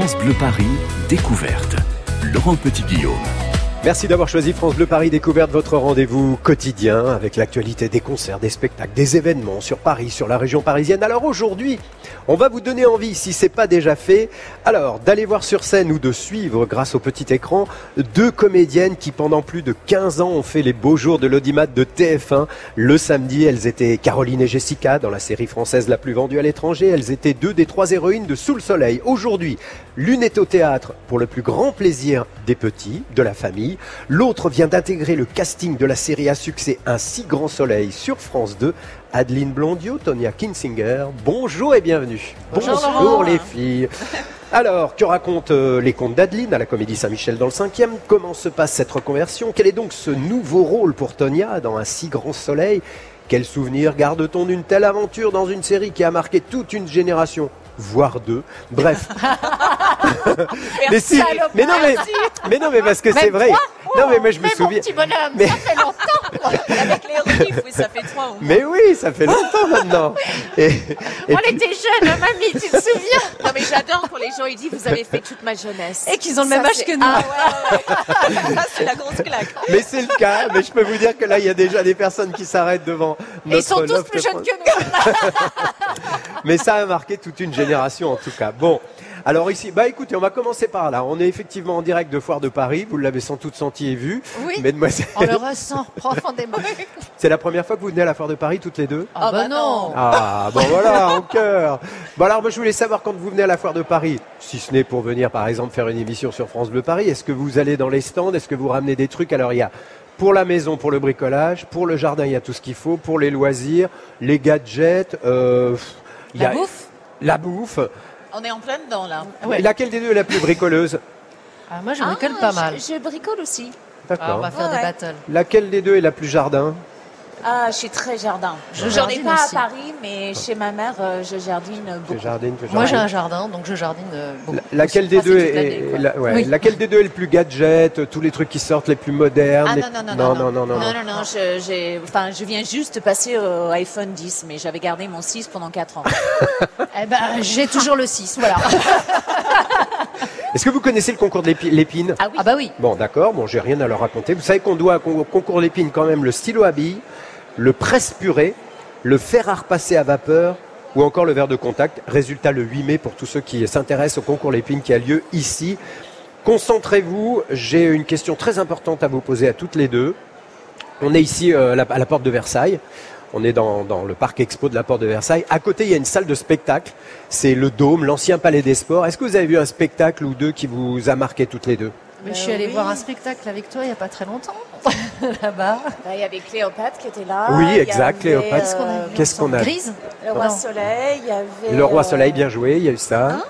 France Bleu Paris, découverte. Laurent Petit-Guillaume. Merci d'avoir choisi France Bleu Paris Découverte, votre rendez-vous quotidien avec l'actualité des concerts, des spectacles, des événements sur Paris, sur la région parisienne. Alors aujourd'hui, on va vous donner envie, si c'est pas déjà fait, alors d'aller voir sur scène ou de suivre grâce au petit écran deux comédiennes qui pendant plus de 15 ans ont fait les beaux jours de l'audimat de TF1. Le samedi, elles étaient Caroline et Jessica dans la série française la plus vendue à l'étranger. Elles étaient deux des trois héroïnes de Sous le Soleil. Aujourd'hui, l'une est au théâtre pour le plus grand plaisir des petits, de la famille L'autre vient d'intégrer le casting de la série à succès Un si grand soleil sur France 2. Adeline Blondiot, Tonia Kinsinger, bonjour et bienvenue. Bonjour, les filles. Alors, que racontent euh, les contes d'Adeline à la Comédie Saint-Michel dans le 5e Comment se passe cette reconversion? Quel est donc ce nouveau rôle pour Tonia dans Un si grand soleil? Quel souvenir garde-t-on d'une telle aventure dans une série qui a marqué toute une génération? Voire deux. Bref. mais, si, mais non, mais, mais non, mais parce que c'est vrai. Non, mais moi je me mais souviens. Mon petit bonhomme, mais... ça fait longtemps. Avec les riffs, oui, ça fait trois. Mais oui, ça fait longtemps maintenant. Et, et On puis... était jeunes, hein, mamie, tu te souviens? Non, mais j'adore quand les gens ils disent vous avez fait toute ma jeunesse. Et qu'ils ont le même âge que nous. Ah ouais, ouais. c'est la grosse claque. Mais c'est le cas. Mais je peux vous dire que là, il y a déjà des personnes qui s'arrêtent devant notre. Ils sont tous plus jeunes que nous. mais ça a marqué toute une génération en tout cas. Bon. Alors ici, bah écoutez, on va commencer par là. On est effectivement en direct de Foire de Paris. Vous l'avez sans doute senti et vu. Oui. Mesdemoiselles. On le ressent profondément. C'est la première fois que vous venez à la Foire de Paris toutes les deux Ah bah non. Ah bon voilà, en cœur. Bon alors moi je voulais savoir quand vous venez à la Foire de Paris, si ce n'est pour venir par exemple faire une émission sur France Bleu Paris, est-ce que vous allez dans les stands, est-ce que vous ramenez des trucs? Alors il y a pour la maison, pour le bricolage, pour le jardin, il y a tout ce qu'il faut, pour les loisirs, les gadgets, euh, il y La a bouffe la bouffe. On est en plein dedans là. Laquelle des deux est la plus bricoleuse Ah, moi, je bricole pas mal. Je, je bricole aussi. Ah, on D'accord. va faire Ouais, des battles. Laquelle des deux est la plus jardin Ah, je suis très jardin. Je ai jardine pas aussi. à Paris, mais chez ma mère, euh, je jardine beaucoup. Moi, j'ai un jardin, donc je jardine euh, beaucoup. La- Laquelle des deux est, quoi. la- ouais, Oui. laquelle des deux est le plus gadget, tous les trucs qui sortent les plus modernes Ah les- non, non, non, non, non, non, non, non. non, non, je, j'ai- enfin, je viens juste de passer au iPhone 10, mais j'avais gardé mon 6 pendant 4 ans. Eh ben, j'ai toujours le 6, voilà. Est-ce que vous connaissez le concours de l'épi- l'épine? Ah oui, Ah bah oui. Bon, d'accord, bon, j'ai rien à leur raconter. Vous savez qu'on doit au concours de l'épine quand même le stylo à billes, le presse-purée, le fer à repasser à vapeur ou encore le verre de contact. Résultat le 8 mai pour tous ceux qui s'intéressent au concours l'épine qui a lieu ici. Concentrez-vous, j'ai une question très importante à vous poser à toutes les deux. On est ici euh, à la- porte de Versailles. On est dans le parc expo de la porte de Versailles. À côté, il y a une salle de spectacle. C'est le Dôme, l'ancien palais des sports. Est-ce que vous avez vu un spectacle ou deux qui vous a marqué toutes les deux? Mais je Euh, suis allée oui. voir un spectacle avec toi il n'y a pas très longtemps, là-bas. Bah, il y avait Cléopâtre qui était là. Oui, exact, avait, Cléopâtre. Qu'est-ce qu'on a euh, vu Qu'est-ce qu'on a Grise Le roi Non. soleil, il y avait. Le roi euh, soleil, bien joué, il y a eu ça. Hein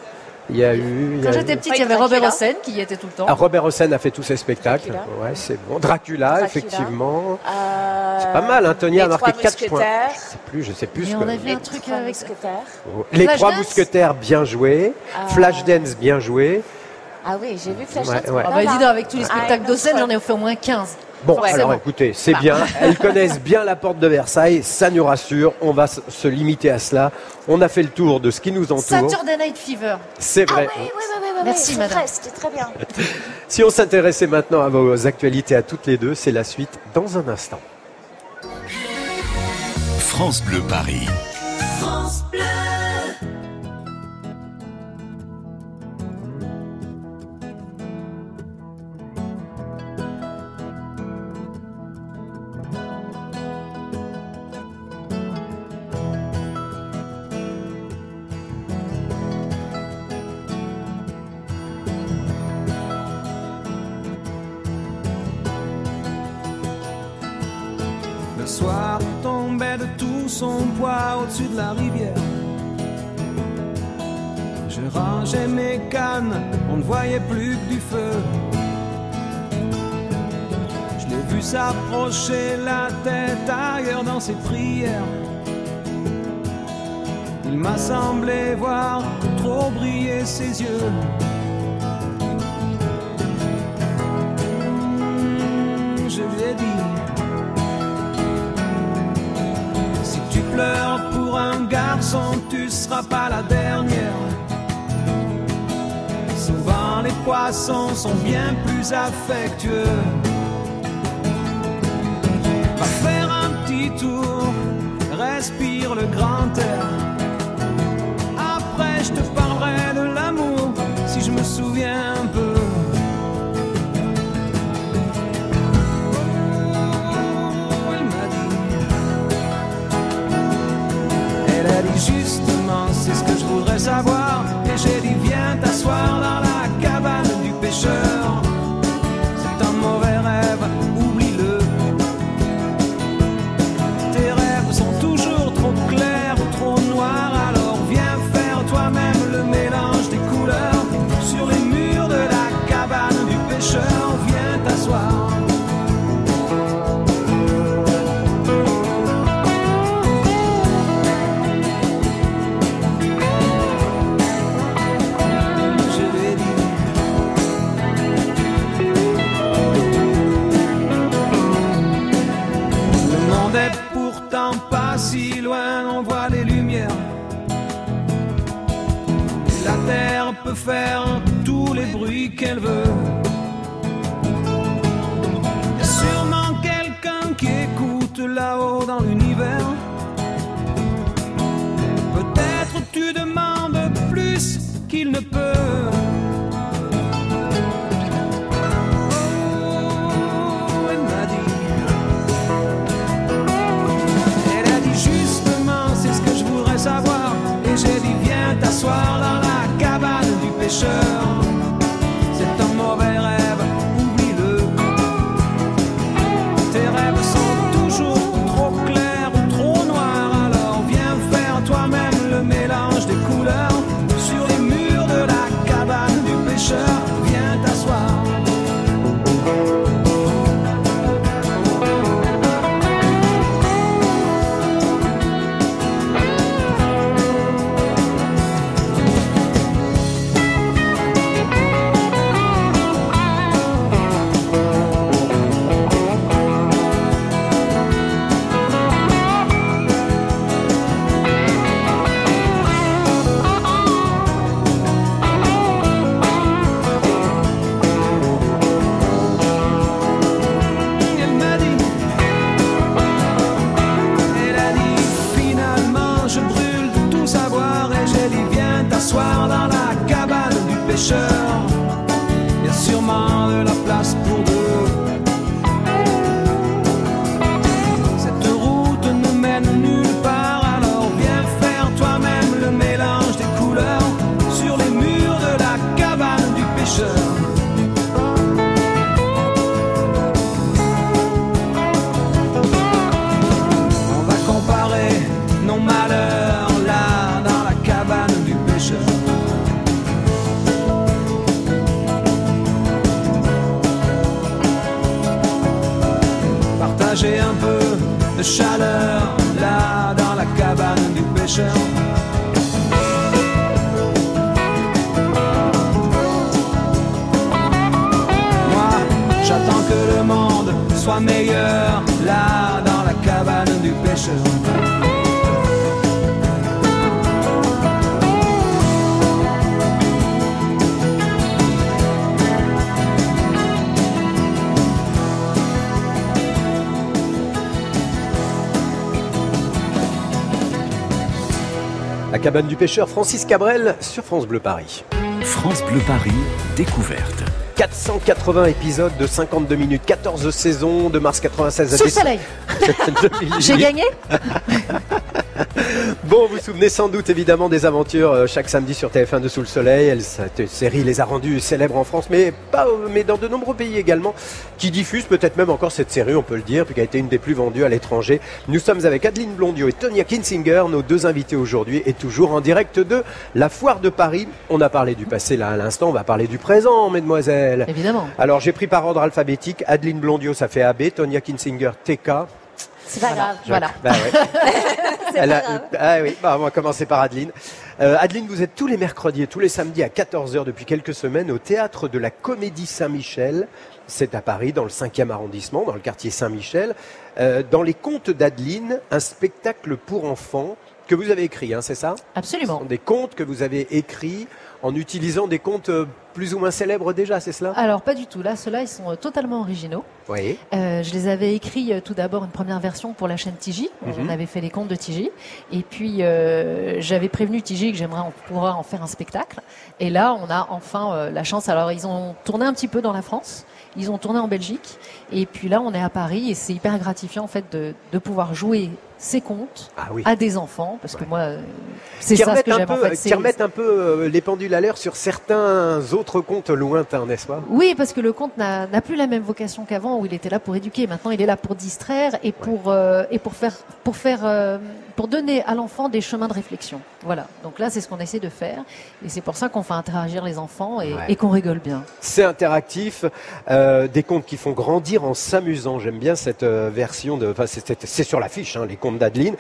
il y a eu. Quand j'étais petite, il y avait. Robert Hossein qui y était tout le temps. Ah, Robert Hossein a fait tous ses spectacles. Dracula. Ouais, c'est bon. Dracula, Dracula. effectivement. euh, C'est pas mal, hein, Tony a les marqué trois 4 points. mousquetaires. Je sais plus, je sais plus Mais ce on que. a vu un truc avec... mousquetaires. Les Flash trois Dance mousquetaires, bien joué. Ah. Flashdance, bien joué. Ah oui, j'ai vu Flash Ouais, ouais. Ah bah là. dis donc, avec tous les Ah, spectacles ouais. j'en ai fait au moins 15. Bon, alors écoutez, c'est bien. Elles connaissent bien la porte de Versailles, ça nous rassure. On va se limiter à cela. On a fait le tour de ce qui nous entoure. Saturday Night Fever. C'est Ah vrai. oui, oui, oui, oui, oui, Merci, c'est madame. C'était très bien. Si on s'intéressait maintenant à vos actualités à toutes les deux, c'est la suite dans un instant. France Bleu Paris. De tout son poids au-dessus de la rivière. Je rangeais mes cannes, on ne voyait plus que du feu. Je l'ai vu s'approcher la tête ailleurs dans ses prières. Il m'a semblé voir trop briller ses yeux. Garçon, tu seras pas la dernière. souvent les poissons sont bien plus affectueux. Va faire un petit tour, respire le grand air. Savoir. Et j'ai dit, viens t'asseoir dans la cabane du pêcheur. C'est un mauvais rêve, oublie-le. Tes rêves sont toujours trop clairs ou trop noirs. Alors viens faire toi-même tous les bruits qu'elle veut. Y a sûrement quelqu'un qui écoute là-haut dans l'univers. Peut-être tu demandes plus qu'il ne peut. Cabane soit meilleur là dans la cabane du pêcheur. La cabane du pêcheur Francis Cabrel sur France Bleu Paris. France Bleu Paris, découverte. 480 épisodes de 52 minutes, 14 saisons de mars 96 à Sous décembre soleil. 2008. J'ai gagné Bon, vous vous souvenez sans doute évidemment des aventures euh, chaque samedi sur TF1 de Sous le Soleil. Cette série les a rendus célèbres en France, mais pas, mais dans de nombreux pays également, qui diffusent peut-être même encore cette série, on peut le dire, puis qui a été une des plus vendues à l'étranger. Nous sommes avec Adeline Blondio et Tonya Kinsinger, nos deux invités aujourd'hui, et toujours en direct de la Foire de Paris. On a parlé du passé là à l'instant, on va parler du présent, mesdemoiselles. Évidemment. Alors j'ai pris par ordre alphabétique. Adeline Blondio, ça fait AB. Tonya Kinsinger, TK. C'est pas grave. Voilà. Bah ouais. Elle a- ah oui, bah, on va commencer par Adeline. Euh, Adeline, vous êtes tous les mercredis et tous les samedis à 14h depuis quelques semaines au théâtre de la Comédie Saint-Michel. C'est à Paris, dans le 5e arrondissement, dans le quartier Saint-Michel. Euh, dans les contes d'Adeline, un spectacle pour enfants que vous avez écrits, hein, c'est ça? Ce Absolument. sont des contes que vous avez écrits en utilisant des contes euh, plus ou moins célèbres déjà, c'est cela? Alors pas du tout. Là, ceux-là, ils sont euh, totalement originaux. Oui. Euh, je les avais écrits euh, tout d'abord une première version pour la chaîne Tiji. Mhm. On avait fait les contes de Tiji. Et puis euh, j'avais prévenu Tiji que j'aimerais pouvoir en faire un spectacle. Et là, on a enfin la chance. Alors ils ont tourné un petit peu dans la France. Ils ont tourné en Belgique. Et puis là, on est à Paris et c'est hyper gratifiant en fait de, de pouvoir jouer ces contes Ah oui. à des enfants parce que Ouais. moi, c'est ça ce remettent, que un j'aime en peu, fait. qui remettent un peu euh, les pendules à l'heure sur certains autres contes lointains, n'est-ce pas? Oui, parce que le conte n'a plus la même vocation qu'avant, où il était là pour éduquer. Maintenant, il est là pour distraire et pour euh, et pour faire pour faire euh, pour donner à l'enfant des chemins de réflexion. Voilà. Donc là, c'est ce qu'on essaie de faire, et c'est pour ça qu'on fait interagir les enfants et, Ouais. et qu'on rigole bien. C'est interactif, euh, des contes qui font grandir en s'amusant. J'aime bien cette version de. Enfin, c'est- sur l'affiche, hein, les contes d'Adeline.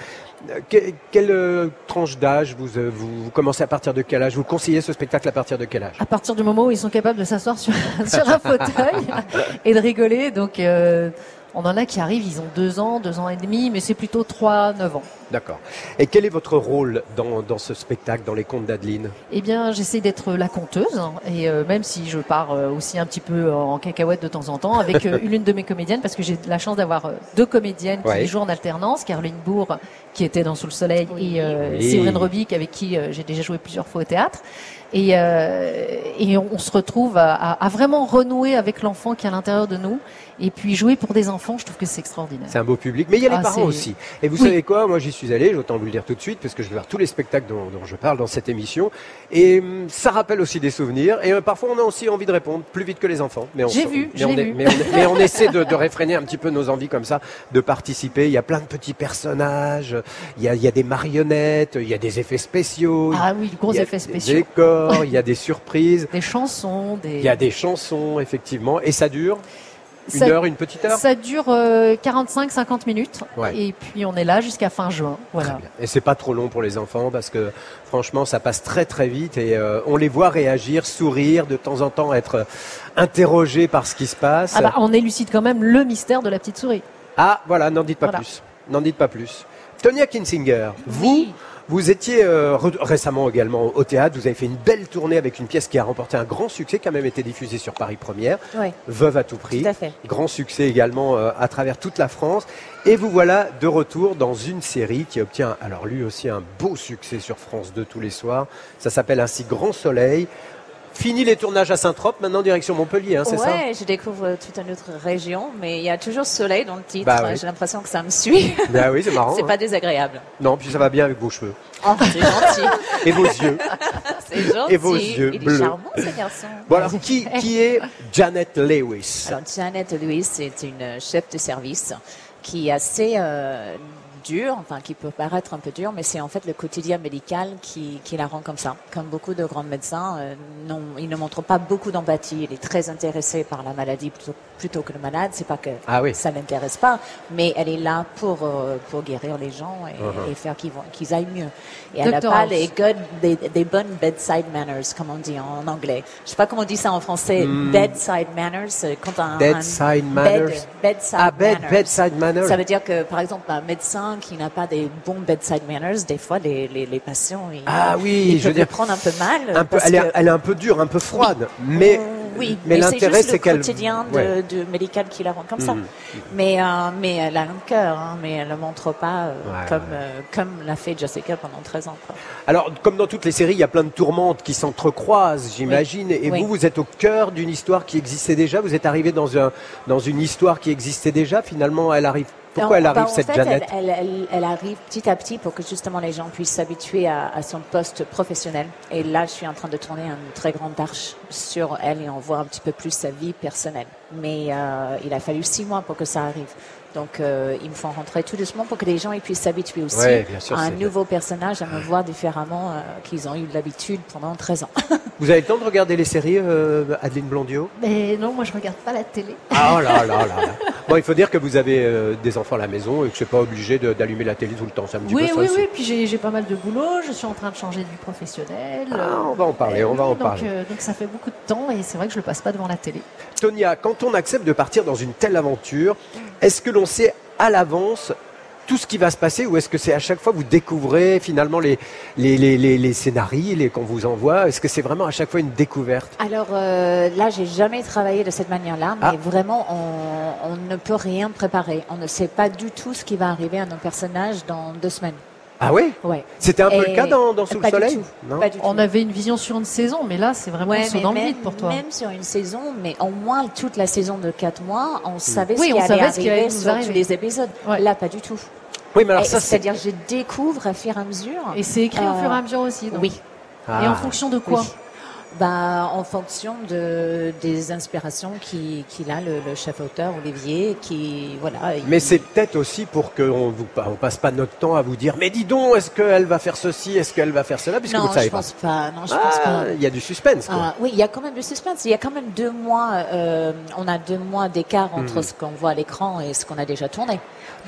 Euh, que- quelle euh, tranche d'âge vous, euh, vous, vous commencez à partir de quel âge? Vous conseillez ce spectacle à partir de quel âge? À partir du moment où ils sont capables de s'asseoir sur, sur un fauteuil et de rigoler, donc euh, on en a qui arrivent, ils ont deux ans, deux ans et demi, mais c'est plutôt trois, neuf ans. D'accord. Et quel est votre rôle dans, dans ce spectacle, dans les contes d'Adeline? Eh bien, j'essaie d'être la conteuse, hein, et euh, même si je pars euh, aussi un petit peu en cacahuète de temps en temps, avec euh, l'une de mes comédiennes, parce que j'ai la chance d'avoir euh, deux comédiennes qui Ouais. jouent en alternance, Caroline Bourg, qui était dans Sous le Soleil, et euh, Oui. Séverine Robic, avec qui euh, j'ai déjà joué plusieurs fois au théâtre. Et, euh, et on, on se retrouve à, à- à vraiment renouer avec l'enfant qui est à l'intérieur de nous, et puis jouer pour des enfants, je trouve que c'est extraordinaire. C'est un beau public, mais il y a les Ah, parents c'est- aussi. Et vous Oui. savez quoi? Moi, j'y suis allé, j'autant vous le dire tout de suite, parce que je vais voir tous les spectacles dont, dont je parle dans cette émission. Et hum, ça rappelle aussi des souvenirs. Et euh, parfois, on a aussi envie de répondre plus vite que les enfants. Mais on J'ai vu, mais on est- vu. Mais on, mais on essaie de, de réfréner un petit peu nos envies comme ça, de participer. Il y a plein de petits personnages. Il y a, il y a des marionnettes, il y a des effets spéciaux. Ah oui, gros il y a effets des décors, il y a des surprises. Des chansons, des... Il y a des chansons, effectivement. Et ça dure une Ça- heure, une petite heure? Ça dure 45-50 minutes Ouais. et puis on est là jusqu'à fin juin. Voilà. Et c'est pas trop long pour les enfants parce que franchement ça passe très très vite et euh, on les voit réagir, sourire, de temps en temps être euh, interrogés par ce qui se passe. Ah bah, on élucide quand même le mystère de la petite souris. Ah voilà, n'en dites pas Voilà. plus. N'en dites pas plus. Tonya Kinsinger, vous, vous étiez euh, récemment également au théâtre, vous avez fait une belle tournée avec une pièce qui a remporté un grand succès, qui a même été diffusée sur Paris Première, Oui, Veuve à tout prix. tout à fait. Grand succès également euh, à travers toute la France. Et vous voilà de retour dans une série qui obtient, alors lui aussi, un beau succès sur France 2 tous les soirs. Ça s'appelle ainsi Grand Soleil. Fini les tournages à Saint-Trope, maintenant direction Montpellier, hein, c'est ça ouais, je découvre toute une autre région, mais il y a toujours soleil dans le titre. Bah oui. J'ai l'impression que ça me suit. Ben oui, c'est marrant. c'est hein. pas désagréable. Non, puis ça va bien avec vos cheveux. Oh, c'est gentil. Et vos yeux. C'est gentil. Et vos yeux Il bleus. est charmant, ce garçon. Bon alors, qui, qui est Janet Lewis Alors, Janet Lewis, c'est une chef de service qui est assez euh, dure, enfin qui peut paraître un peu dure, mais c'est en fait le quotidien médical qui, qui la rend comme ça. Comme beaucoup de grands médecins, euh, non, il ne montre pas beaucoup d'empathie. Il est très intéressé par la maladie plutôt, plutôt que le malade. C'est pas que Ah oui. ça l'intéresse pas, mais elle est là pour euh, pour guérir les gens et, Uh-huh. et faire qu'ils vont qu'ils aillent mieux. Et elle n'a pas les good, des, des bonnes bedside manners, comme on dit en anglais. Je sais pas comment on dit ça en français. Bedside manners, euh, quand un, un Hmm. Bedside bed- manners. bedside Ah, bed, manners. bedside manner. Ça veut dire que, par exemple, un médecin qui n'a pas des bons bedside manners, des fois, les, les, les patients, ils, Ah oui, ils je veux peuvent dire, le prendre un peu mal. un peu, parce elle, est, que- elle est un peu dure, un peu froide, mais, oui, mais mais, c'est l'intérêt juste c'est le qu'elle. quotidien de, Ouais. de médical qui la rend comme ça. Mhm. Mais, euh, mais elle a un cœur, hein, mais elle ne le montre pas euh, Ouais, comme, ouais. euh, comme l'a fait Jessica pendant 13 ans. quoi. Alors, comme dans toutes les séries, il y a plein de tourmentes qui s'entrecroisent, j'imagine. Et Oui. vous, vous êtes au cœur d'une histoire qui existait déjà? Vous êtes arrivé dans, un, dans une histoire qui existait déjà? Finalement, elle arrive. Pourquoi elle Alors, arrive, bah, cette fait, elle, elle- elle arrive petit à petit pour que justement les gens puissent s'habituer à, à son poste professionnel. Et là, je suis en train de tourner une très grande arche sur elle et on voit un petit peu plus sa vie personnelle. Mais euh, il a fallu six mois pour que ça arrive. Donc, euh, il me faut rentrer tout doucement pour que les gens ils puissent s'habituer aussi Ouais, bien sûr, à un nouveau personnage, à me voir différemment euh, qu'ils ont eu l'habitude pendant 13 ans. Vous avez le temps de regarder les séries, euh, Adeline Blondio? Mais non, moi je regarde pas la télé. Ah oh là là là là. Bon, il faut dire que vous avez euh, des enfants à la maison et que c'est pas obligé d'allumer la télé tout le temps. C'est un petit Oui, peu ça oui, oui. Puis j'ai pas mal de boulot. Je suis en train de changer de vie professionnelle. Ah, on va en parler, on va oui, en donc, parler. euh, donc ça fait beaucoup de temps et c'est vrai que je le passe pas devant la télé. Tonia, quand on accepte de partir dans une telle aventure, est-ce que l'on sait à l'avance tout ce qui va se passer ou est-ce que c'est à chaque fois vous découvrez finalement les, les, les, les, les scénarios les, qu'on vous envoie Est-ce que c'est vraiment à chaque fois une découverte? Alors euh, là, j'ai jamais travaillé de cette manière-là, mais Ah. vraiment, on, on ne peut rien préparer. On ne sait pas du tout ce qui va arriver à nos personnages dans deux semaines. Ah oui Ouais. C'était un peu Et- le cas dans, dans Sous le du Soleil tout. Non Pas du tout. On avait une vision sur une saison, mais là, c'est vraiment Ouais, saut dans le vide pour toi. même sur une saison, mais au moins toute la saison de quatre mois, on savait Oui, ce on qui allait savait ce qui allait arriver sur arriver. tous les épisodes. Ouais. Là, pas du tout. Oui, mais alors Et ça c'est. C'est-à-dire, je découvre à fur et à mesure. Et c'est écrit au Euh, fur et à mesure aussi. donc. Oui. Et Ah. en fonction de quoi Oui. Bah, en fonction de, des inspirations qu'il a, le, le chef auteur Olivier, qui voilà. il- Mais c'est peut-être aussi pour qu'on vous on passe pas notre temps à vous dire mais dis donc est-ce qu'elle va faire ceci est-ce qu'elle va faire cela puisque non, vous ne savez je pas. pense pas. Non, je Ah, pense pas. il y a du suspense quoi. Ah, oui, il y a quand même du suspense. Il y a quand même deux mois. euh, on a deux mois d'écart entre Mhm. ce qu'on voit à l'écran et ce qu'on a déjà tourné.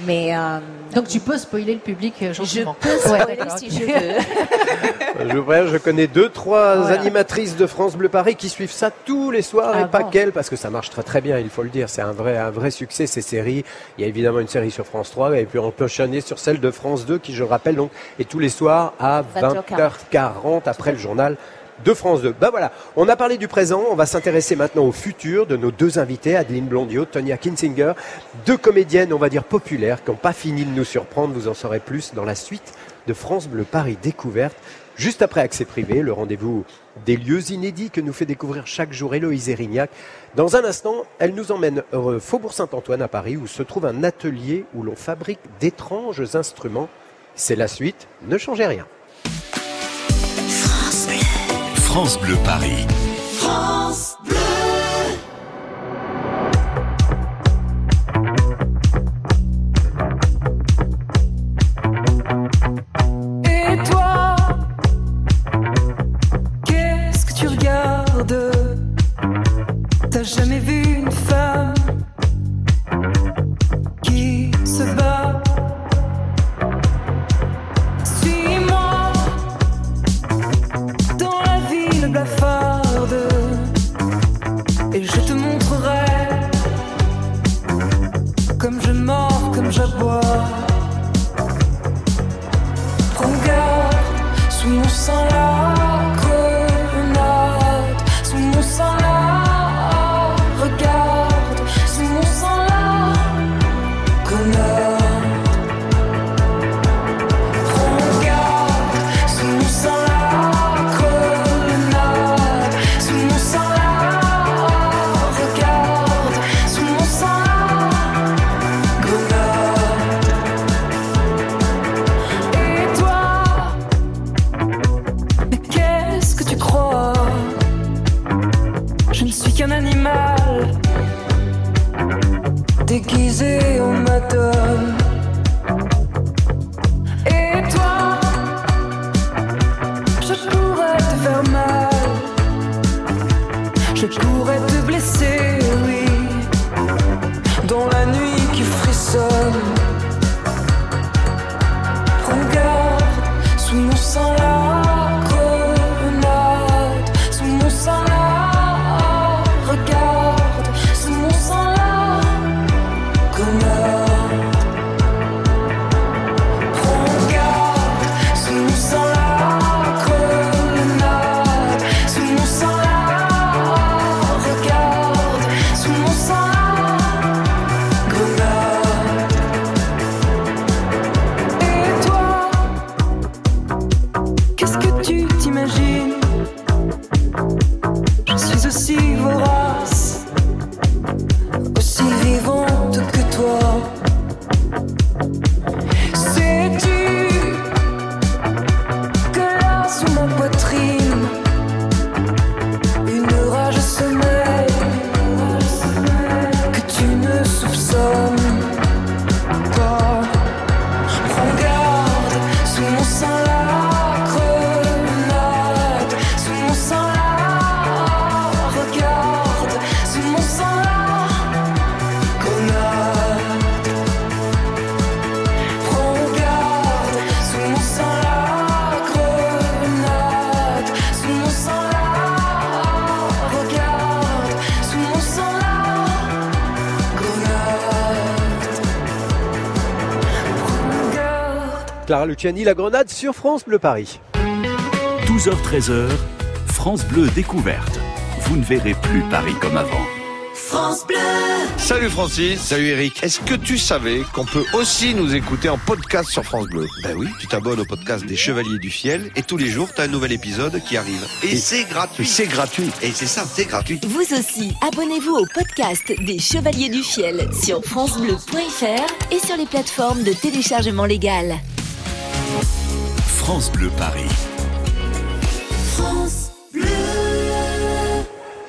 Mais euh, Donc tu peux spoiler le public euh, je gentiment. peux Ouais, spoiler d'accord, si je veux. Je, je connais deux, trois Voilà. animatrices de France Bleu Paris qui suivent ça tous les soirs et Ah pas qu'elles parce que ça marche très très bien, il faut le dire. C'est un vrai, un vrai succès ces séries. Il y a évidemment une série sur France 3 et puis on peut enchaîner sur celle de France 2 qui, je rappelle, donc est tous les soirs à 20h40 après le journal de France 2. Ben voilà, on a parlé du présent, on va s'intéresser maintenant au futur de nos deux invités, Adeline Blondiot, Tonya Kinsinger, deux comédiennes, on va dire populaires, qui n'ont pas fini de nous surprendre. Vous en saurez plus dans la suite de France Bleu Paris Découverte. Juste après Accès Privé, le rendez-vous des lieux inédits que nous fait découvrir chaque jour Héloïse Erignac. Dans un instant, elle nous emmène au Faubourg Saint-Antoine à Paris où se trouve un atelier où l'on fabrique d'étranges instruments. C'est la suite, ne changez rien. France Bleu Paris. Regardes T'as jamais vu Clara Luciani, la grenade sur France Bleu Paris. 12h-13h, France Bleu découverte. Vous ne verrez plus Paris comme avant. France Bleu. Salut Francis, salut Eric. Est-ce que tu savais qu'on peut aussi nous écouter en podcast sur France Bleu? Ben oui, tu t'abonnes au podcast des Chevaliers du Fiel et tous les jours, tu as un nouvel épisode qui arrive. Et, c'est gratuit. C'est gratuit. Et c'est ça, c'est gratuit. Vous aussi, abonnez-vous au podcast des Chevaliers du Fiel sur francebleu.fr et sur les plateformes de téléchargement légal. France Bleu Paris.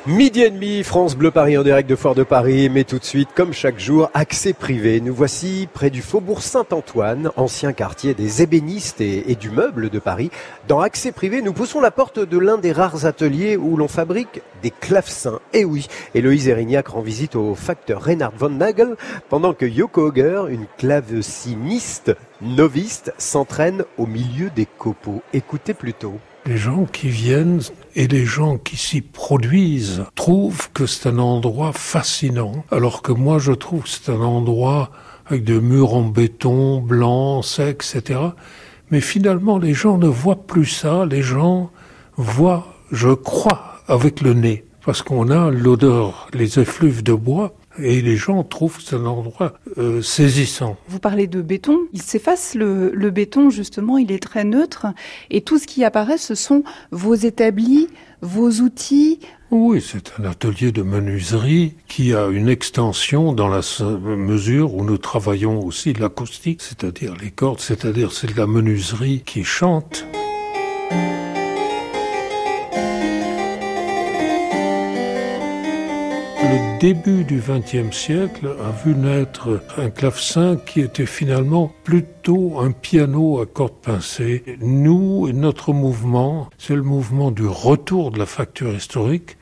Midi et demi, France Bleu Paris en direct de Fort de Paris, mais tout de suite, comme chaque jour, accès privé. Nous voici près du faubourg Saint-Antoine, ancien quartier des ébénistes et, du meuble de Paris. Dans accès privé, nous poussons la porte de l'un des rares ateliers où l'on fabrique des clavecins. Et oui, Héloïse Erignac rend visite au facteur Reinhard von Nagel pendant que Yoko Auger, une claveciniste novice, s'entraîne au milieu des copeaux. Écoutez plutôt. Les gens qui viennent et les gens qui s'y produisent trouvent que c'est un endroit fascinant, alors que moi je trouve que c'est un endroit avec des murs en béton, blanc, sec, etc. Mais finalement, les gens ne voient plus ça, les gens voient, je crois, avec le nez, parce qu'on a l'odeur, les effluves de bois, et les gens trouvent que c'est un endroit euh, saisissant. Vous parlez de béton, il s'efface le, le béton justement, il est très neutre et tout ce qui apparaît ce sont vos établis, vos outils. Oui, c'est un atelier de menuiserie qui a une extension dans la mesure où nous travaillons aussi l'acoustique, c'est-à-dire les cordes, c'est-à-dire c'est de la menuiserie qui chante. Le début du XXe siècle a vu naître un clavecin qui était finalement plutôt un piano à cordes pincées. Nous, notre mouvement, c'est le mouvement du retour de la facture historique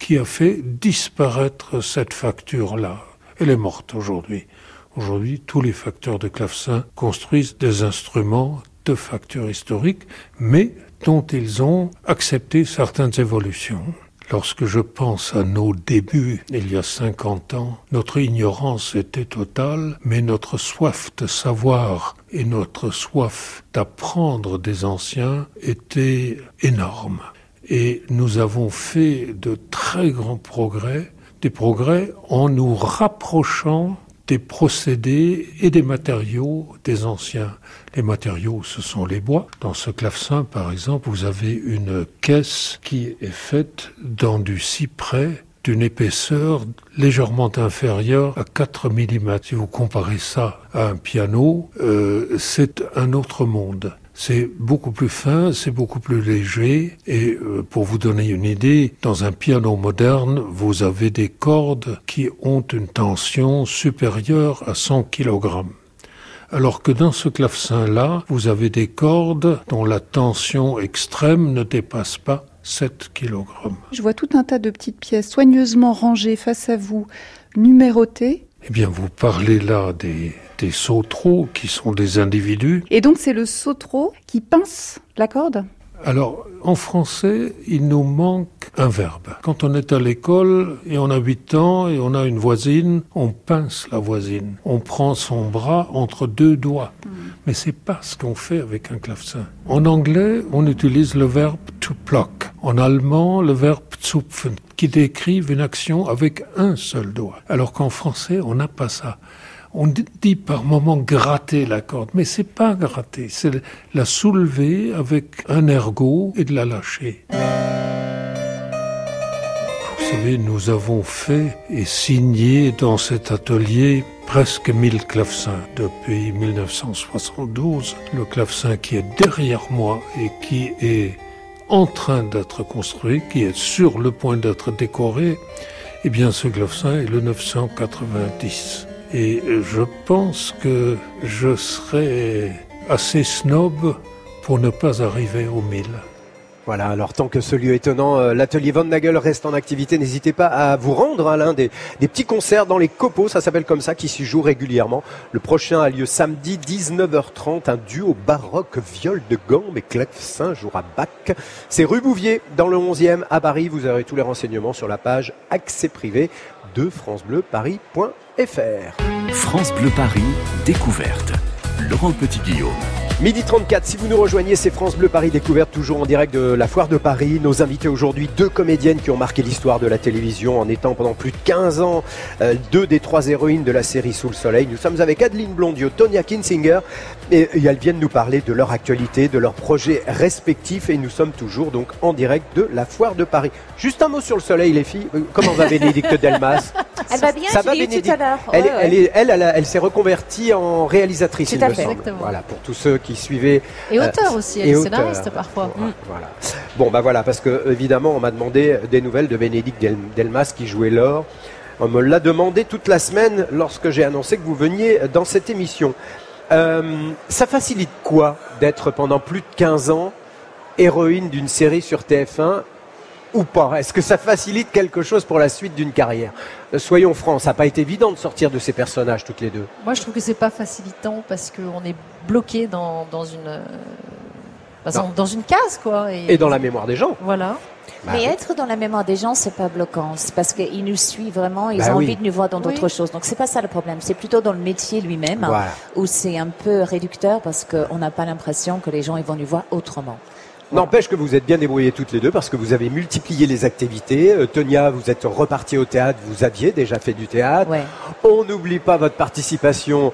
qui a fait disparaître cette facture-là. Elle est morte aujourd'hui. Aujourd'hui, tous les facteurs de clavecin construisent des instruments de facture historique, mais dont ils ont accepté certaines évolutions. Lorsque je pense à nos débuts, il y a 50 ans, notre ignorance était totale, mais notre soif de savoir et notre soif d'apprendre des anciens était énorme. Et nous avons fait de très grands progrès, des progrès en nous rapprochant des procédés et des matériaux des anciens. Les matériaux, ce sont les bois. Dans ce clavecin, par exemple, vous avez une caisse qui est faite dans du cyprès d'une épaisseur légèrement inférieure à 4 mm. Si vous comparez ça à un piano, euh, c'est un autre monde. C'est beaucoup plus fin, c'est beaucoup plus léger. Et euh, pour vous donner une idée, dans un piano moderne, vous avez des cordes qui ont une tension supérieure à 100 kg. Alors que dans ce clavecin-là, vous avez des cordes dont la tension extrême ne dépasse pas 7 kg. Je vois tout un tas de petites pièces soigneusement rangées face à vous, numérotées. Eh bien, vous parlez là des, des sautereaux qui sont des individus. Et donc c'est le sautreau qui pince la corde? Alors, en français, il nous manque un verbe. Quand on est à l'école et on a 8 ans et on a une voisine, on pince la voisine. On prend son bras entre deux doigts. Mais c'est pas ce qu'on fait avec un clavecin. En anglais, on utilise le verbe to pluck. En allemand, le verbe zupfen, qui décrivent une action avec un seul doigt. Alors qu'en français, on n'a pas ça. On dit par moment gratter la corde, mais c'est pas gratter, c'est la soulever avec un ergot et de la lâcher. Vous savez, nous avons fait et signé dans cet atelier presque 1000 clavecins depuis 1972. Le clavecin qui est derrière moi et qui est en train d'être construit, qui est sur le point d'être décoré, eh bien ce clavecin est le 990. Et je pense que je serai assez snob pour ne pas arriver au 1000. Voilà, alors tant que ce lieu étonnant, euh, l'atelier Van Nagel reste en activité, n'hésitez pas à vous rendre à l'un des, petits concerts dans les copeaux, ça s'appelle comme ça, qui s'y joue régulièrement. Le prochain a lieu samedi 19h30, un duo baroque viol de gambe et clavecin jouera Bach. C'est rue Bouvier, dans le 11e à Paris. Vous aurez tous les renseignements sur la page accès privé de francebleuparis.fr. France Bleu Paris, découverte. Laurent Petit-Guillaume. Midi 34, si vous nous rejoignez, c'est France Bleu Paris Découverte, toujours en direct de la Foire de Paris. Nos invités aujourd'hui, deux comédiennes qui ont marqué l'histoire de la télévision en étant pendant plus de 15 ans euh, deux des trois héroïnes de la série Sous le Soleil. Nous sommes avec Adeline Blondio, Tonya Kinsinger, et, et elles viennent nous parler de leur actualité, de leurs projets respectifs, et nous sommes toujours donc en direct de la Foire de Paris. Juste un mot sur le Soleil, les filles. Euh, Comment va Bénédicte Delmas? Elle va bien, Ça va, tout Bénédicte? à l'heure. Elle, Ouais, elle, ouais. est- elle, elle, a- elle s'est reconvertie en réalisatrice, Tout il à me fait. semble. Exactement. Voilà, pour tous ceux qui suivaient. Et euh, auteur aussi, elle et est auteur. scénariste parfois. Voilà, voilà. Bon, bah voilà, parce que évidemment, on m'a demandé des nouvelles de Bénédicte Del- Delmas qui jouait l'or. On me l'a demandé toute la semaine lorsque j'ai annoncé que vous veniez dans cette émission. Euh, ça facilite quoi d'être pendant plus de 15 ans héroïne d'une série sur TF1 ou pas? Est-ce que ça facilite quelque chose pour la suite d'une carrière? Euh, Soyons francs, ça n'a pas été évident de sortir de ces personnages toutes les deux. Moi, je trouve que c'est pas facilitant parce qu'on est bloqué dans, dans une euh, bah, dans une case, quoi. Et dans la mémoire des gens. Voilà. Bah Mais oui. être dans la mémoire des gens, c'est pas bloquant. C'est parce qu'ils nous suivent vraiment, ils Bah ont oui. envie de nous voir dans d'autres Oui. choses. Donc c'est pas ça le problème. C'est plutôt dans le métier lui-même Voilà. où c'est un peu réducteur parce qu'on n'a pas l'impression que les gens ils vont nous voir autrement. N'empêche que vous êtes bien débrouillées toutes les deux parce que vous avez multiplié les activités. Euh, Tonia, vous êtes repartie au théâtre, vous aviez déjà fait du théâtre. Ouais. On n'oublie pas votre participation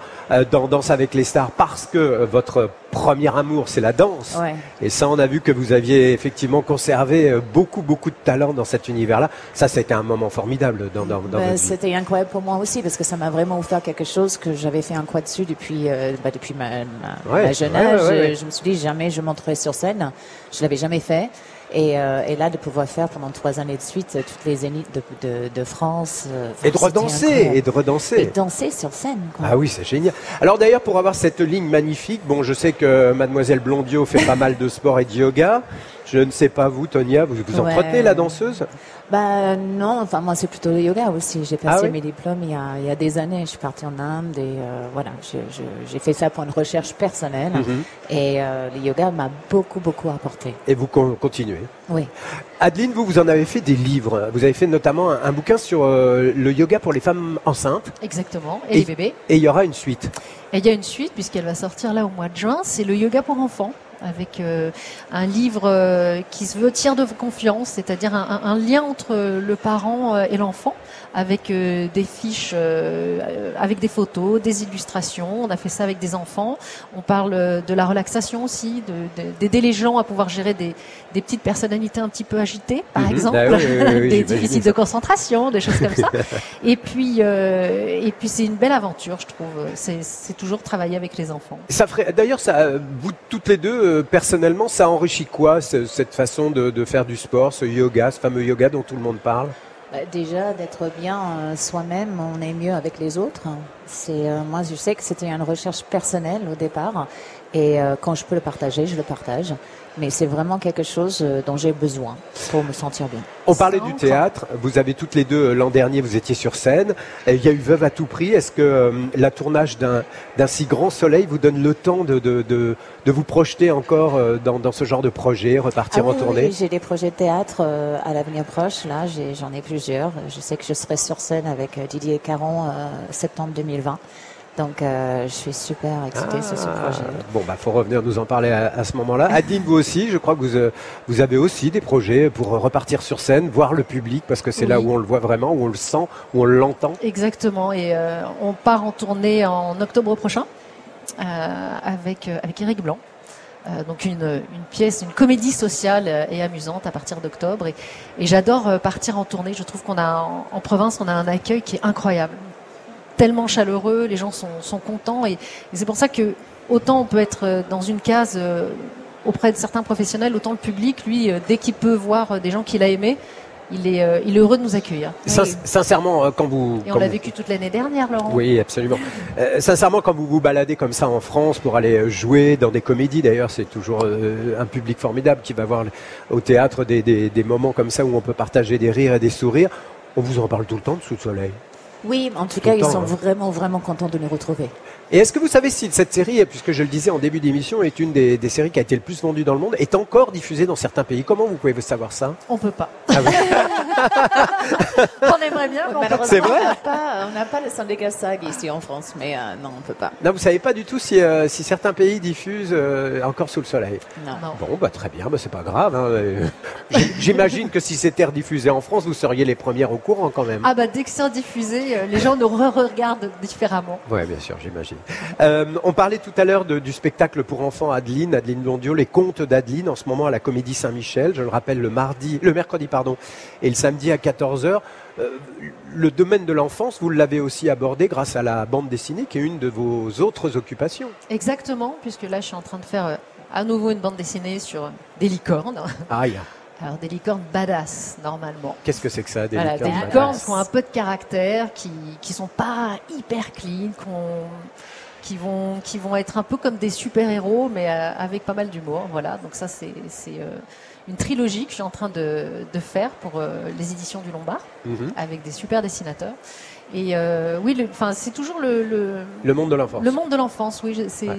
dans Danse avec les stars parce que euh, votre premier amour, c'est la danse. Ouais. Et ça, on a vu que vous aviez effectivement conservé euh, beaucoup, beaucoup de talent dans cet univers-là. Ça, c'était un moment formidable dans, dans, dans votre vie. C'était incroyable pour moi aussi parce que ça m'a vraiment offert quelque chose que j'avais fait un quoi dessus depuis euh, bah, depuis ma, ma, Ouais, ma jeune ouais, âge. ouais. Je me suis dit jamais je monterai sur scène. Je l'avais jamais fait. Et, euh, et là, de pouvoir faire pendant trois années de suite euh, toutes les zéniths de, de, de France. euh, Et de redanser, et de redanser. Et danser sur scène. Quoi. Ah oui, c'est génial. Alors d'ailleurs, pour avoir cette ligne magnifique, bon, je sais que Mademoiselle Blondio fait pas mal de sport et de yoga. Je ne sais pas vous, Tonia, vous vous Ouais. entretenez la danseuse? Bah non, enfin moi c'est plutôt le yoga aussi. J'ai passé Ah oui mes diplômes il y, a, il y a des années. Je suis partie en Inde et euh, voilà, j'ai fait ça pour une recherche personnelle. Mhm. Et euh, le yoga m'a beaucoup beaucoup apporté. et vous con- continuez. Oui. Adeline, vous, vous en avez fait des livres. Vous avez fait notamment un, un bouquin sur euh, le yoga pour les femmes enceintes. Exactement. Et, les bébés. Et il y aura une suite. Et il y a une suite puisqu'elle va sortir là au mois de juin. C'est le yoga pour enfants avec euh, un livre euh, qui se veut tiers de confiance, c'est-à-dire un, lien entre le parent euh, et l'enfant, avec euh, des fiches, euh, euh, avec des photos, des illustrations. On a fait ça avec des enfants. On parle euh, de la relaxation aussi, de- de- d'aider les gens à pouvoir gérer des, des petites personnalités un petit peu agitées, par Mhm. exemple, Ah oui, oui, oui, oui, des déficits de concentration, des choses comme ça. Et puis, euh, et puis c'est une belle aventure, je trouve. C'est c'est toujours travailler avec les enfants. Ça ferait, d'ailleurs, ça, euh, vous toutes les deux, personnellement, ça enrichit quoi ce- cette façon de, de faire du sport, ce yoga, ce fameux yoga dont tout le monde parle? Bah, déjà d'être bien euh, soi-même, on est mieux avec les autres. C'est euh, moi je sais que c'était une recherche personnelle au départ et euh, quand je peux le partager, je le partage. Mais c'est vraiment quelque chose euh, dont j'ai besoin pour me sentir bien. On parlait du théâtre. Vous avez toutes les deux, euh, l'an dernier, vous étiez sur scène. Il y a eu Veuve à tout prix. Est-ce que euh, la tournage d'un d'un si grand soleil vous donne le temps de, de, de, de vous projeter encore dans, dans ce genre de projet, repartir Ah en tournée oui, j'ai des projets de théâtre à l'avenir proche. Là, j'en ai, plusieurs. Je sais que je serai sur scène avec Didier Caron euh, septembre 2020. Donc, euh, je suis super excitée sur ce Ah, projet. Bon, bah, faut revenir nous en parler à, à ce moment-là. Adine, vous aussi, je crois que vous, euh, vous avez aussi des projets pour euh, repartir sur scène, voir le public, parce que c'est là où on le voit vraiment, où on le sent, où on l'entend. Exactement. Et euh, on part en tournée en octobre prochain euh, avec euh, avec Eric Blanc. Euh, donc une, une pièce, une comédie sociale et amusante à partir d'octobre. Et, et j'adore partir en tournée. Je trouve qu'on a en, en province, on a un accueil qui est incroyable, tellement chaleureux. Les gens sont, sont contents et, et c'est pour ça que autant on peut être euh, dans une case euh, auprès de certains professionnels, autant le public, lui, euh, dès qu'il peut voir des gens qu'il a aimés, il est, euh, il est heureux de nous accueillir. Sin- Sincèrement, quand vous... Et on l'a vous- vécu toute l'année dernière, Laurent. Oui, absolument. Euh, sincèrement, quand vous vous baladez comme ça en France pour aller jouer dans des comédies, d'ailleurs, c'est toujours euh, un public formidable qui va voir au théâtre des, des- des moments comme ça où on peut partager des rires et des sourires. On vous en parle tout le temps de sous le soleil. Oui, en tout cas, ils sont hein. vraiment, vraiment contents de nous retrouver. Et est-ce que vous savez si cette série, puisque je le disais en début d'émission, est une des, des séries qui a été le plus vendue dans le monde, est encore diffusée dans certains pays? Comment vous pouvez savoir ça? On peut pas. Ah oui. on aimerait bien, mais Malheureusement, C'est vrai? on n'a pas, on pas le syndicat SAG ici en France, mais euh, non, on peut pas. Non, vous savez pas du tout si, euh, si certains pays diffusent euh, encore sous le soleil. Non. Non. Bon, bah très bien, bah, c'est pas grave. hein, J'imagine que si c'était rediffusé en France, vous seriez les premières au courant quand même. Ah bah dès que c'est diffusé, les gens nous re-regardent différemment. Ouais, bien sûr, j'imagine. Euh, on parlait tout à l'heure du spectacle pour enfants Adeline, Adeline Blondiot, les contes d'Adeline, en ce moment à la Comédie Saint-Michel. Je le rappelle, le mardi, le mercredi, pardon, et le samedi à 14h. le domaine de l'enfance, vous l'avez aussi abordé grâce à la bande dessinée, qui est une de vos autres occupations. Exactement, puisque là je suis en train de faire euh, à nouveau une bande dessinée sur euh, des licornes. Aïe, Alors des licornes badass normalement. qu'est-ce que c'est que ça, des Voilà, licornes des badass licornes qui ont un peu de caractère, qui qui sont pas hyper clean, qu'on- qui vont qui vont être un peu comme des super héros, mais euh, avec pas mal d'humour. Voilà, donc ça c'est c'est euh, une trilogie que je suis en train de, de faire pour euh, les éditions du Lombard, Mhm. avec des super dessinateurs. Et euh, oui, enfin c'est toujours le, le Le monde de l'enfance. le monde de l'enfance. Oui, c'est Ouais.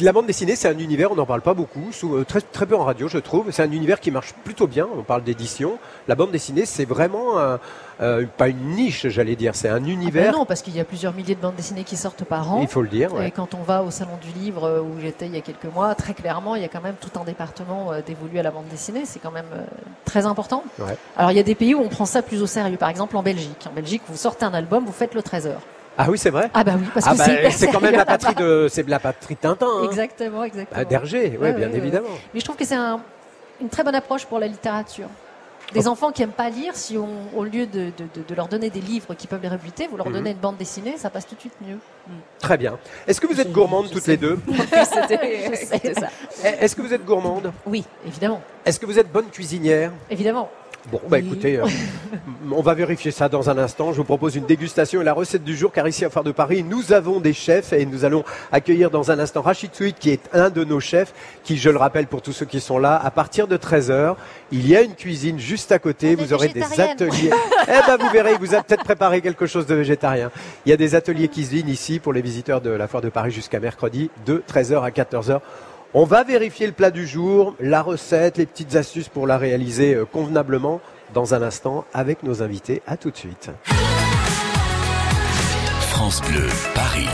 La bande dessinée, c'est un univers, on n'en parle pas beaucoup, sous- très, très peu en radio, je trouve. C'est un univers qui marche plutôt bien. On parle d'édition. La bande dessinée, c'est vraiment un- euh, pas une niche, j'allais dire. C'est un Ah ben univers. non, parce qu'il y a plusieurs milliers de bandes dessinées qui sortent par an. il faut le dire. ouais. Et quand on va au salon du livre euh, où j'étais il y a quelques mois, très clairement, il y a quand même tout un département euh, dévolu à la bande dessinée. C'est quand même très important. Ouais. Alors il y a des pays où on prend ça plus au sérieux. Par exemple en Belgique. En Belgique, vous sortez un album, vous faites le 13 heures. Ah oui, c'est vrai. Ah bah oui, parce Ah que bah, c'est quand même la patrie de, c'est la patrie de Tintin. hein. Exactement, exactement. Ah, D'Hergé, ouais, Ouais, bien évidemment. Mais je trouve que c'est un- une très bonne approche pour la littérature. Des Oh. enfants qui aiment pas lire, si on, au lieu de, de- de- de leur donner des livres qui peuvent les rebuter, vous leur Mhm. donnez une bande dessinée, ça passe tout de suite mieux. Très bien. Est-ce que vous êtes gourmande toutes sais. les deux C'était c'était ça. Est-ce que vous êtes gourmande? Oui, évidemment, Est-ce que vous êtes bonne cuisinière? Évidemment. Bon, bah Oui. écoutez, euh, on va vérifier ça dans un instant. Je vous propose une dégustation et la recette du jour, car ici à Phare de Paris, nous avons des chefs et nous allons accueillir dans un instant Rachid Souid, qui est un de nos chefs, qui, je le rappelle pour tous ceux qui sont là, à partir de 13h, il y a une cuisine juste à côté. Vous aurez des ateliers. eh ben, vous verrez, il vous a peut-être préparé quelque chose de végétarien. Il y a des ateliers cuisine ici pour les visiteurs de la Foire de Paris jusqu'à mercredi, de 13h à 14h. On va vérifier le plat du jour, la recette, les petites astuces pour la réaliser euh, convenablement dans un instant avec nos invités. À tout de suite. France Bleu, Paris.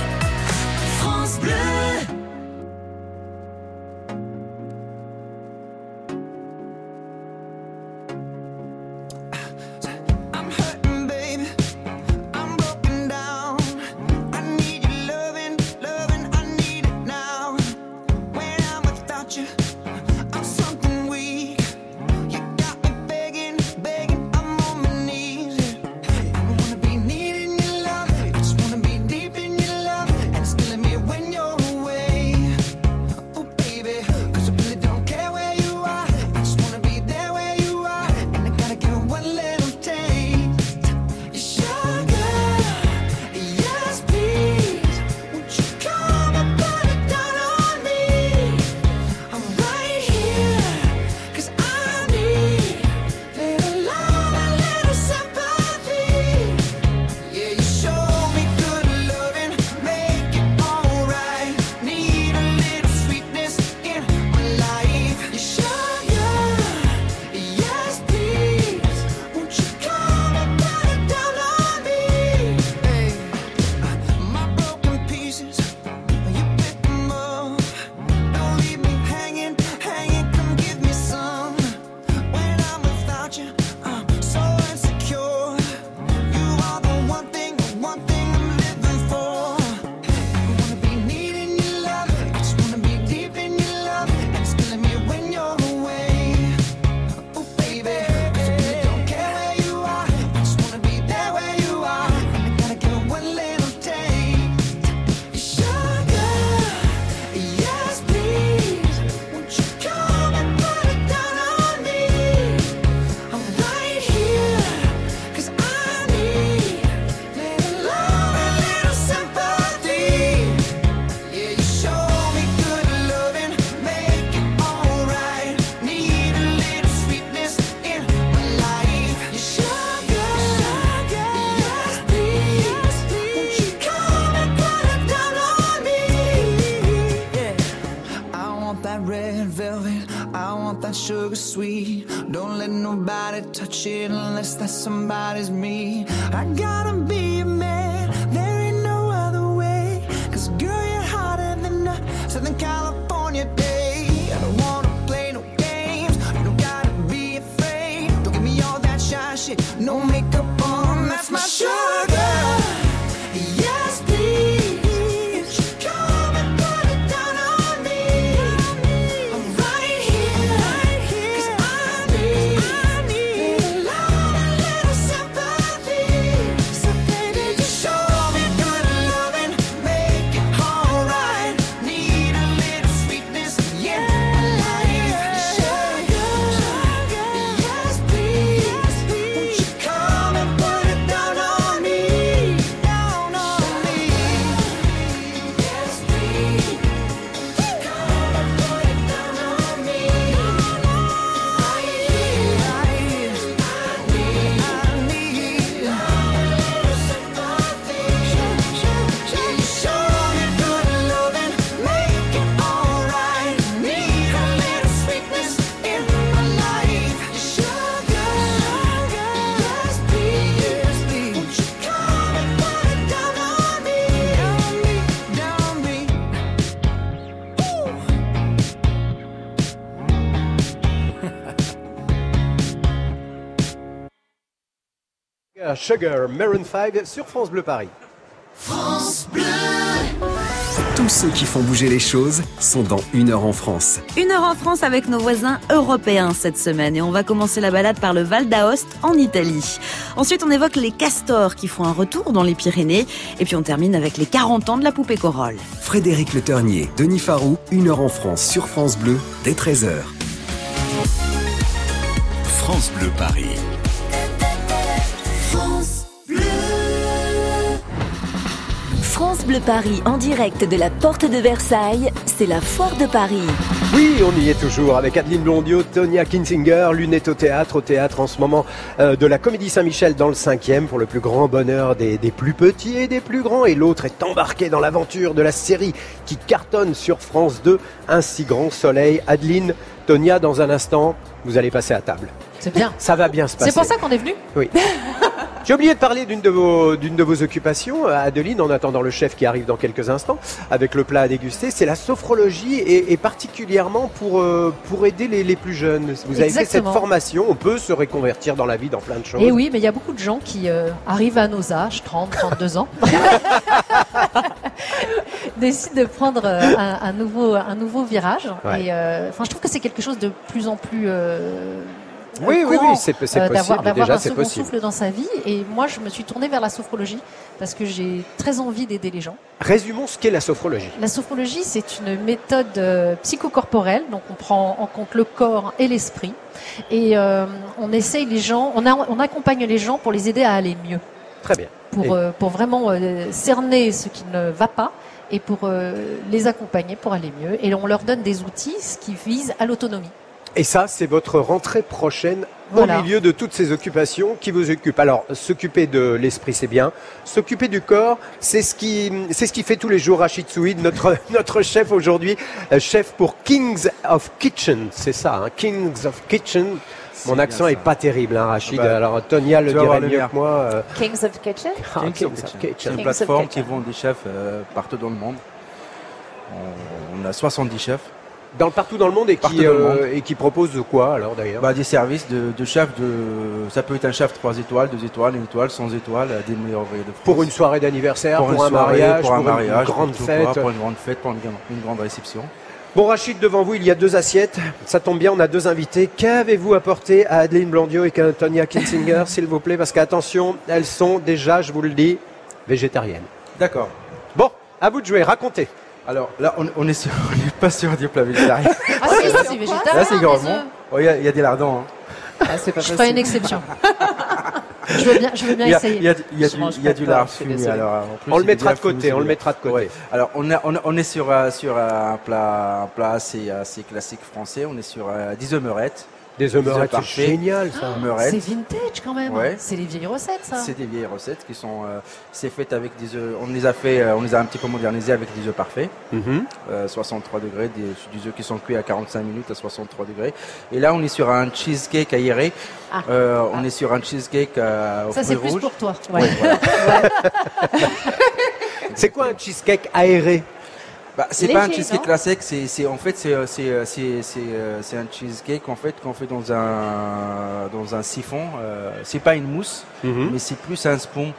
shit unless that somebody's me. I got a Sugar, Maroon 5 sur France Bleu Paris. Tous ceux qui font bouger les choses sont dans Une heure en France. Une heure en France avec nos voisins européens cette semaine et on va commencer la balade par le Val d'Aoste en Italie. Ensuite on évoque les castors qui font un retour dans les Pyrénées et puis on termine avec les 40 ans de la poupée Corolle. Frédéric Le Ternier, Denis Farou, Une heure en France sur France Bleu, dès 13h. France Bleu Paris. France Bleu Paris en direct de la porte de Versailles, c'est la foire de Paris. Oui, on y est toujours avec Adeline Blondiot, Tonia Kinsinger, lunettes au théâtre, au théâtre en ce moment euh, de la Comédie Saint-Michel dans le cinquième pour le plus grand bonheur des, des plus petits et des plus grands. Et l'autre est embarqué dans l'aventure de la série qui cartonne sur France 2, Un si grand soleil. Adeline, Tonia, dans un instant, vous allez passer à table. C'est bien. Ça va bien se passer. C'est pour ça qu'on est venu Oui. J'ai oublié de parler d'une de vos d'une de vos occupations, euh, Adeline, en attendant le chef qui arrive dans quelques instants avec le plat à déguster. C'est la sophrologie et, et particulièrement pour euh, pour aider les, les plus jeunes. Vous avez fait cette formation. On peut se reconvertir dans la vie dans plein de choses. Et oui, mais il y a beaucoup de gens qui euh, arrivent à nos âges, 30, 32 ans, décident de prendre un, un nouveau, un nouveau virage. Ouais. Et euh, je trouve que c'est quelque chose de plus en plus Oui, oui, oui, c'est euh, possible. d'avoir un second possible. souffle dans sa vie. Et moi, je me suis tournée vers la sophrologie parce que j'ai très envie d'aider les gens. Résumons ce qu'est la sophrologie. La sophrologie, c'est une méthode euh, psychocorporelle, donc on prend en compte le corps et l'esprit, et euh, on essaye les gens, on, a- on accompagne les gens pour les aider à aller mieux, Très bien. pour, euh, vraiment euh, cerner ce qui ne va pas et pour les accompagner pour aller mieux. Et on leur donne des outils qui visent à l'autonomie. Et ça, c'est votre rentrée prochaine Voilà. au milieu de toutes ces occupations qui vous occupent. Alors, s'occuper de l'esprit, c'est bien. S'occuper du corps, c'est ce qui, c'est ce qui fait tous les jours Rachid Souid, notre, notre chef aujourd'hui, euh, chef pour Kings of Kitchen. C'est ça, hein, Kings of Kitchen. Mon accent est pas terrible, hein, Rachid. Ah bah, Alors, Tonia le dirait mieux que moi. euh, Kings of Kitchen ah, Kings Kings of Kitchen. Kitchen. C'est une Kings plateforme qui vend des chefs euh, partout dans le monde. On, on a 70 chefs. Dans partout dans le monde et qui, euh, monde. et qui propose de quoi alors d'ailleurs Bah, des services de, de chefs de. Ça peut être un chef 3 étoiles, 2 étoiles, 1 étoile, 100 étoiles, à des meilleurs de France. Pour une soirée d'anniversaire, pour, un soirée, mariage, pour un une mariage, grande fête. quoi, pour une grande fête, pour une, grande- une grande réception. Bon Rachid, devant vous, il y a deux assiettes. Ça tombe bien, on a deux invités. Qu'avez-vous apporté à Adeline Blondio et à Tonia Kinsinger, s'il vous plaît Parce qu'attention, elles sont déjà, je vous le dis, végétariennes. D'accord. Bon, à vous de jouer, racontez. Alors là, on, on est sur- on n'est pas sur du plat végétarien. Ah si, ça, c'est végétarien. Là, c'est des gourmand. Oh, Il y, a- il y a des lardons. hein. Ah, c'est pas Je ferai une exception. je veux bien, je veux bien Il y a, essayer. il y a- il y a Je du, mange il y a pas du de lard fumé. Alors, en plus, On le mettra de côté, fumé, on le mettra de côté. Ouais. Alors, on, a- on, a- on est sur, euh, sur un plat, un plat assez, assez classique français. On est sur euh, 10 omelettes Des œufs meurette, c'est génial, ça. Meurette. C'est vintage quand même. Ouais. C'est les vieilles recettes, ça. C'est des vieilles recettes qui sont. euh, c'est fait avec des œufs. On les a fait, euh, on les a un petit peu modernisés avec des œufs parfaits. Mhm. Euh, 63 degrés, des, des œufs qui sont cuits à 45 minutes à 63 degrés. Et là, on est sur un cheesecake aéré. Ah. Euh, on est sur un cheesecake euh, aux Ça, c'est plus pour toi. Ouais, Ouais. voilà. C'est quoi un cheesecake aéré Bah, c'est pas un cheesecake classique, c'est, c'est en fait c'est euh, c'est euh, c'est c'est, euh, c'est un cheesecake en fait qu'on fait dans un dans un siphon. Euh, c'est pas une mousse, Mhm. mais c'est plus un spoon.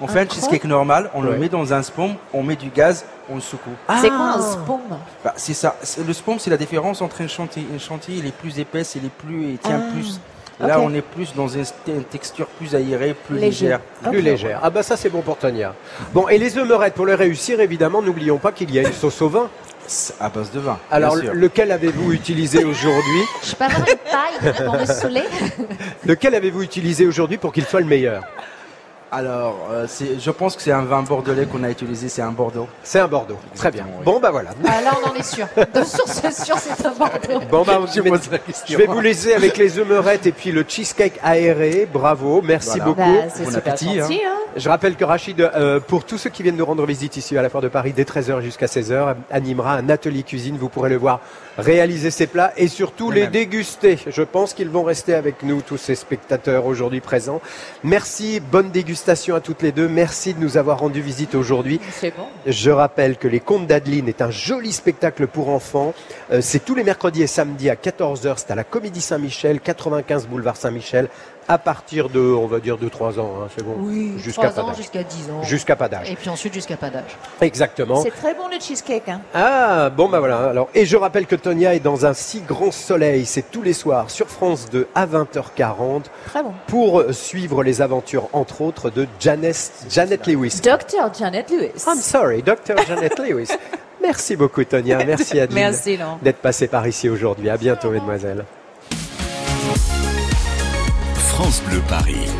On Un fait un croc cheesecake normal, on Ouais. le met dans un spoon, on met du gaz, on le secoue. C'est quoi un spoon Bah, c'est ça. C'est- Le spoon, c'est la différence entre une chantilly. Une chantilly, elle est plus épaisse, elle est plus, elle tient Ah, plus. Là, on est plus dans une, texture plus aérée, plus Léger. légère. Plus légère. Ah bah ça c'est bon pour Tonia. Bon et les œufs meurettes pour le réussir évidemment n'oublions pas qu'il y a une sauce au vin. À base de vin. Alors bien sûr. lequel avez-vous utilisé aujourd'hui Je peux avoir une paille pour me saouler Lequel avez-vous utilisé aujourd'hui pour qu'il soit le meilleur? Alors, euh, je pense que c'est un vin bordelais qu'on a utilisé, c'est un Bordeaux. C'est un Bordeaux. Très bien. Oui. Bon bah voilà. Ah, Là, on en est sûr. De source sûre, c'est un Bordeaux. Bon bah je vais, pose la question. je vais vous laisser avec les œufs meurettes et puis le cheesecake aéré. Bravo, merci Voilà. beaucoup. Bah, c'est Bon super appétit, gentil. Hein. Je rappelle que Rachid, euh, pour tous ceux qui viennent nous rendre visite ici à la Foire de Paris, dès 13h jusqu'à 16h, animera un atelier cuisine. Vous pourrez le voir réaliser ses plats et surtout les même. déguster. Je pense qu'ils vont rester avec nous, tous ces spectateurs aujourd'hui présents. Merci, bonne dégustation à toutes les deux. Merci de nous avoir rendu visite aujourd'hui. C'est bon. Je rappelle que Les Contes d'Adeline est un joli spectacle pour enfants. Euh, c'est tous les mercredis et samedis à 14h. C'est à la Comédie Saint-Michel, 95 boulevard Saint-Michel, à partir de, on va dire, de 3 ans. hein, c'est bon. Oui, Jusqu'à 3 pas ans jusqu'à 10 ans. Jusqu'à pas d'âge. Et puis ensuite jusqu'à pas d'âge. Exactement. C'est très bon le cheesecake. Hein. Ah, bon bah voilà. Alors, et je rappelle que Tonia est dans un si grand soleil. C'est tous les soirs sur France 2 à 20h40 Très bon. pour suivre les aventures, entre autres, de Janet, Janet Lewis. Docteur Janet Lewis. I'm sorry, Dr. Janet Lewis. Merci beaucoup, Tonia. Merci, non. d'être passé par ici aujourd'hui. À bientôt, mesdemoiselles. France Bleu Paris.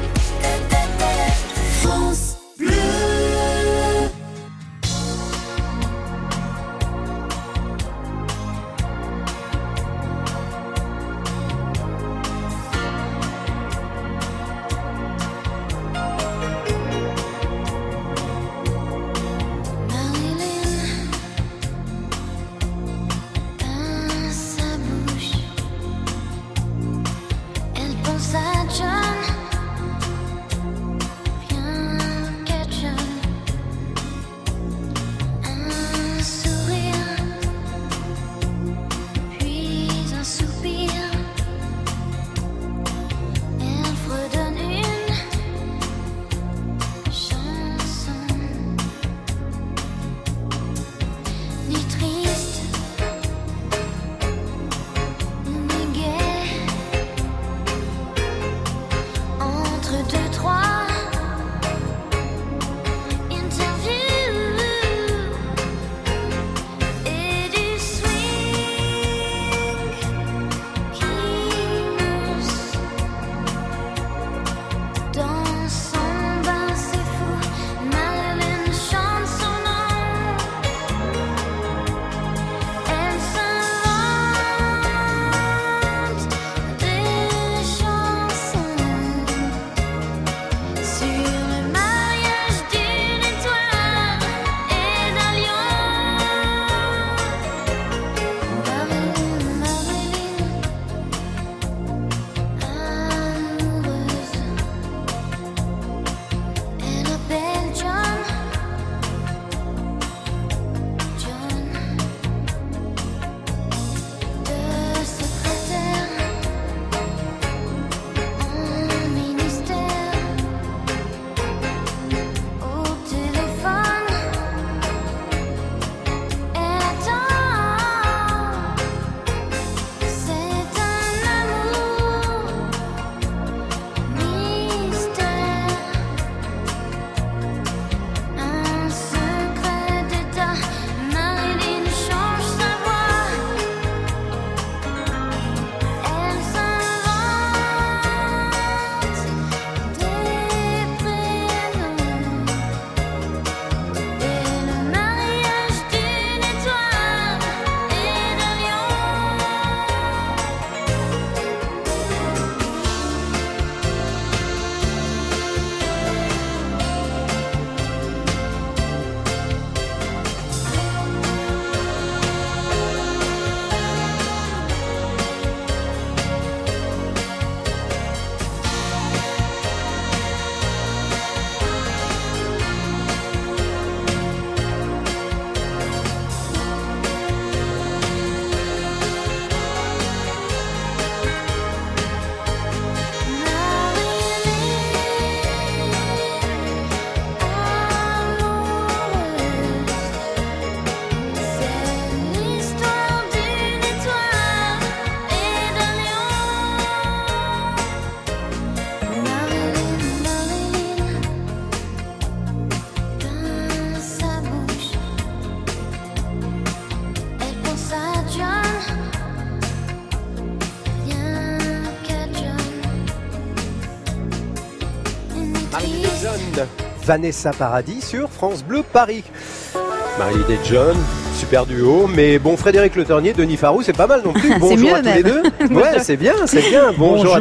Vanessa Paradis sur France Bleu Paris. Marilyn et John, super duo, mais bon Frédéric Le Ternier, Denis Farou, c'est pas mal non plus. Bonjour mieux à tous les deux. Ouais, c'est bien, c'est bien. Bonjour. à